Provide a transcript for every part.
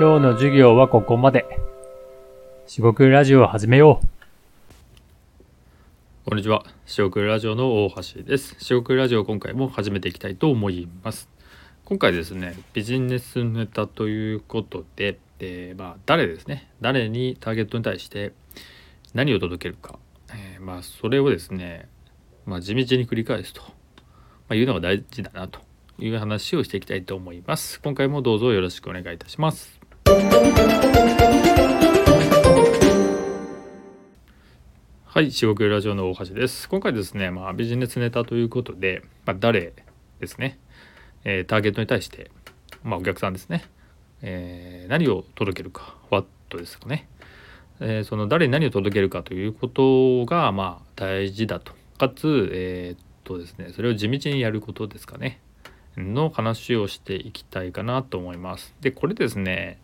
今日の授業はここまで。四国ラジオを始めよう。こんにちは。四国ラジオの大橋です。四国ラジオ今回も始めていきたいと思います。今回ですね、ビジネスネタということで、えまあ誰ですね、誰にターゲットに対して何を届けるか、えーまあそれをですね、まあ地道に繰り返すと、まあ、いうのが大事だなという話をしていきたいと思います。今回もどうぞよろしくお願いいたします。はい、四国ラジオの大橋です。今回ですね、まあ、ビジネスネタということで、まあ、誰ですね、えーターゲットに対して、まあ、お客さんですね、えー何を届けるか、what ですかね、えーその誰に何を届けるかということが、まあ、大事だと。かつ、えーっとですね、それを地道にやることですかね、の話をしていきたいかなと思います。で、これですね、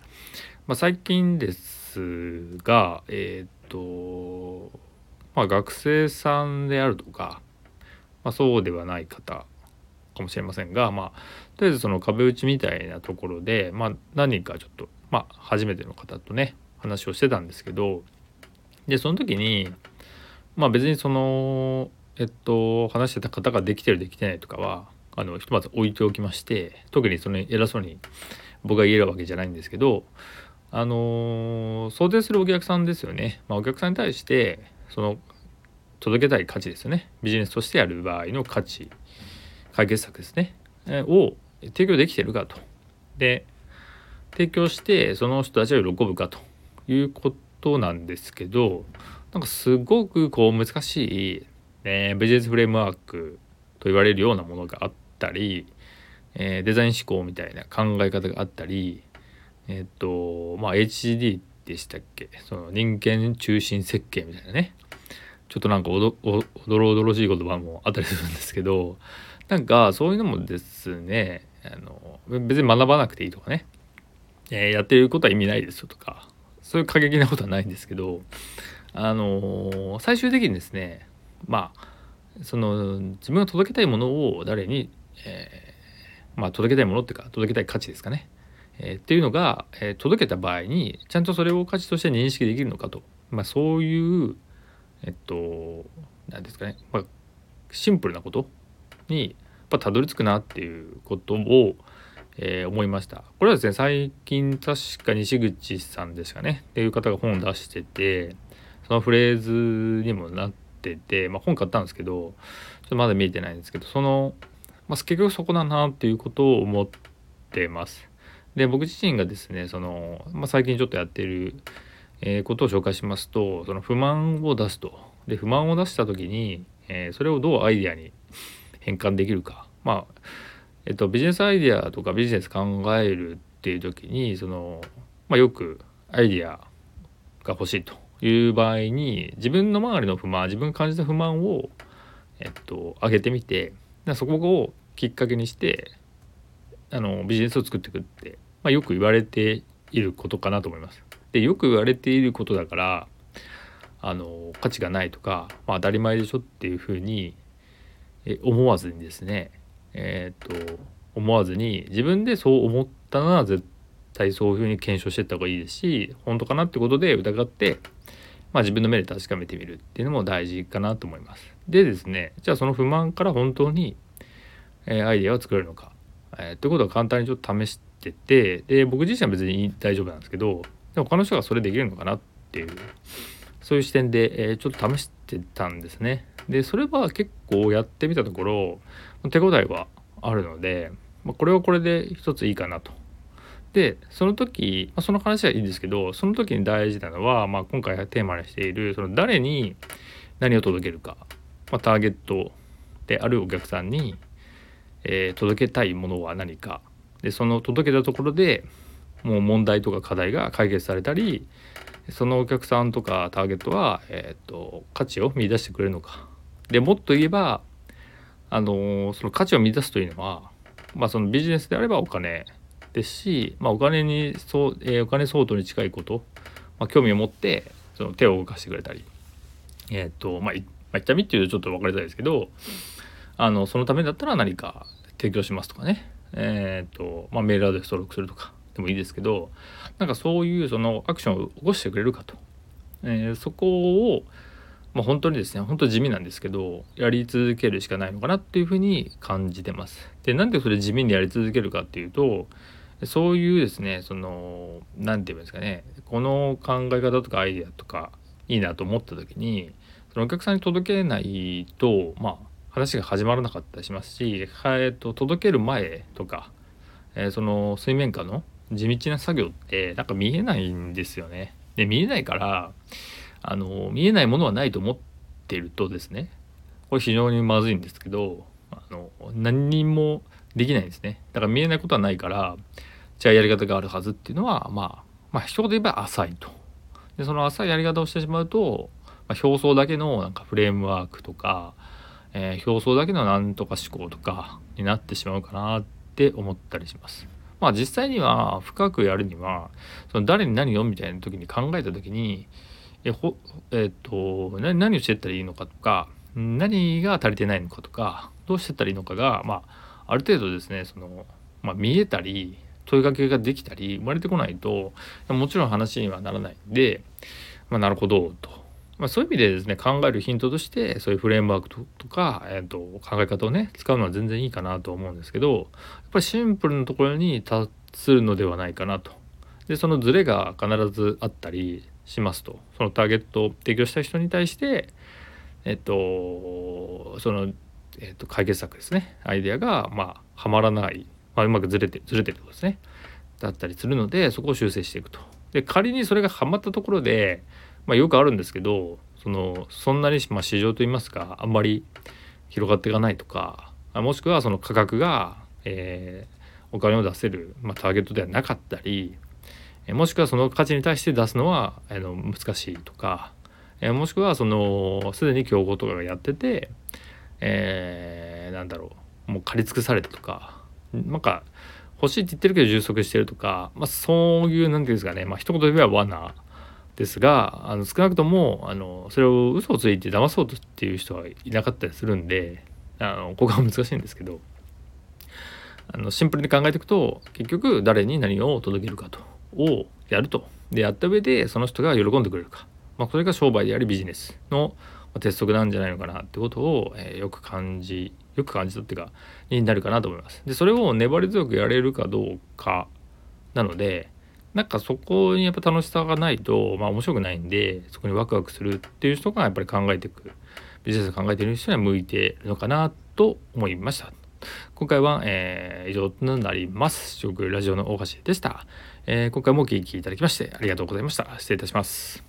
まあ、最近ですが、えーと、まあ、学生さんであるとか、まあ、そうではない方かもしれませんが、まあ、とりあえずその壁打ちみたいなところで、まあ、何人かちょっと、まあ、初めての方とね話をしてたんですけどでその時に、まあ、別にそのえっと話してた方ができてるできてないとかはあのひとまず置いておきまして特にその偉そうに僕が言えるわけじゃないんですけどあの想定するお客さんですよね、まあ、お客さんに対してその届けたい価値ですよね。ビジネスとしてやる場合の価値解決策ですね、を提供できてるかと。で提供してその人たちを喜ぶかということなんですけどなんかすごくこう難しい、えビジネスフレームワークと言われるようなものがあったり、えーデザイン思考みたいな考え方があったりえっ、とまあ HD でしたっけ？その人間中心設計みたいなね。ちょっとなんかおどろおどろしい言葉もあったりするんですけどなんかそういうのもですねあの別に学ばなくていいとかね、えーやってることは意味ないですよとか。そういう過激なことはないんですけどあの最終的にですねまあその自分が届けたいものを誰に、えーまあ届けたいものっていうか届けたい価値ですかね、えーっていうのが、えー届けた場合にちゃんとそれを価値として認識できるのかと、まあ、そういうえっと何ですかね、まあ、シンプルなことにやっぱたどり着くなっていうことを、えー思いました。これはですね最近確か西口さんですかね。っていう方が本を出しててそのフレーズにもなってて、まあ、本買ったんですけどちょっとまだ見えてないんですけどその、まあ、結局そこだなっていうことを思ってます。で僕自身がですねその、まあ、最近ちょっとやってる、えーことを紹介しますとその不満を出すとで不満を出した時に、えーそれをどうアイデアに変換できるかまあえっとビジネスアイデアとかビジネス考えるっていう時にその、まあ、よくアイデアが欲しいという場合に自分の周りの不満自分が感じた不満を、えっと、上げてみてそこをきっかけにしてあのビジネスを作っていくって、まあ、よく言われていることかなと思います。でよく言われていることだからあの価値がないとか、まあ、当たり前でしょっていうふうにえ思わずにですねえーっと思わずに自分でそう思ったなら絶対そういうふうに検証していった方がいいですし本当かなってことで疑って、まあ、自分の目で確かめてみるっていうのも大事かなと思います。でですねじゃあその不満から本当に、えアイデアを作れるのか、えーってことは簡単にちょっと試しててで僕自身は別に大丈夫なんですけどでも他の人がそれできるのかなっていうそういう視点で、えーちょっと試してたんですね。でそれは結構やってみたところ手応えはあるので、まあ、これはこれで一ついいかなと。でその時、まあ、その話はいいんですけどその時に大事なのは、まあ、今回テーマにしているその誰に何を届けるか、まあ、ターゲットであるお客さんに、えー届けたいものは何か。でその届けたところでもう問題とか課題が解決されたりそのお客さんとかターゲットは、えー、と価値を見出してくれるのか。でもっと言えば、あのーその価値を見出すというのは、まあ、そのビジネスであればお金ですし、まあ、お金にそう、えーお金相当に近いこと、まあ、興味を持ってその手を動かしてくれたり。えっ、とまあ、痛みっていうとちょっと分かりづらいですけどあのそのためだったら何か提供しますとかね。えっ、と、まあ、メールアドレス登録するとか。でもいいですけどなんかそういうそのアクションを起こしてくれるかと、えー、そこを、まあ、本当にですね本当地味なんですけどやり続けるしかないのかなっていうふうに感じてます。でなんでそれ地味にやり続けるかっていうとそういうですねその何て言うんですかねこの考え方とかアイデアとかいいなと思った時にそのお客さんに届けないとまあ話が始まらなかったりしますし、えー、と届ける前とか、えー、その水面下の地道な作業ってなんか見えないんですよね。で見えないからあの見えないものはないと思っているとですねこれ非常にまずいんですけどあの何にもできないんですね。だから見えないことはないからじゃあやり方があるはずっていうのはまあまあ一言で言えば浅いと。でその浅いやり方をしてしまうと、まあ、表層だけのなんかフレームワークとか、えー、表層だけのなんとか思考とかになってしまうかなって思ったりします。まあ実際には深くやるにはその誰に何をみたいな時に考えた時にえほ、えー、っと何をしてったらいいのかとか何が足りてないのかとかどうしてったらいいのかが、まあ、ある程度ですねその、まあ、見えたり問いかけができたり生まれてこないともちろん話にはならないんで、まあ、なるほどと、まあ、そういう意味でですね考えるヒントとしてそういうフレームワークとか、えーと、考え方をね使うのは全然いいかなと思うんですけどやっぱりシンプルなところに達するのではないかなと。でそのズレが必ずあったりしますとそのターゲットを提供した人に対してえっとその、えっと、解決策ですねアイデアがまあはまらないまあ、うまくずれてずれてるとことですねだったりするのでそこを修正していくと。で仮にそれがはまったところで、まあ、よくあるんですけどそのそんなに、まあ、市場といいますかあんまり広がっていかないとかもしくはその価格が、えー、お金を出せる、まあ、ターゲットではなかったりもしくはその価値に対して出すのはあの難しいとか、えー、もしくはそのすでに競合とかがやってて、えー、なんだろうもう借り尽くされたとかなんか欲しいって言ってるけど充足してるとか、まあ、そういう何て言うんですかね、まあ一言で言えば罠ですがあの少なくともあのそれを嘘をついて騙そうとっていう人はいなかったりするんであのここは難しいんですけどあのシンプルに考えていくと結局誰に何を届けるかとをやるとでやった上でその人が喜んでくれるか、まあ、それが商売でありビジネスの鉄則なんじゃないのかなってことを、えー、よく感じよく感じたっていうかになるかなと思います。でそれを粘り強くやれるかどうかなのでなんかそこにやっぱ楽しさがないとまあ面白くないんでそこにワクワクするっていう人がやっぱり考えていくビジネスを考えている人には向いているのかなと思いました。今回は、えー、以上となります。食ラジオの大橋でした、えー、今回もお聴きいただきましてありがとうございました。失礼いたします。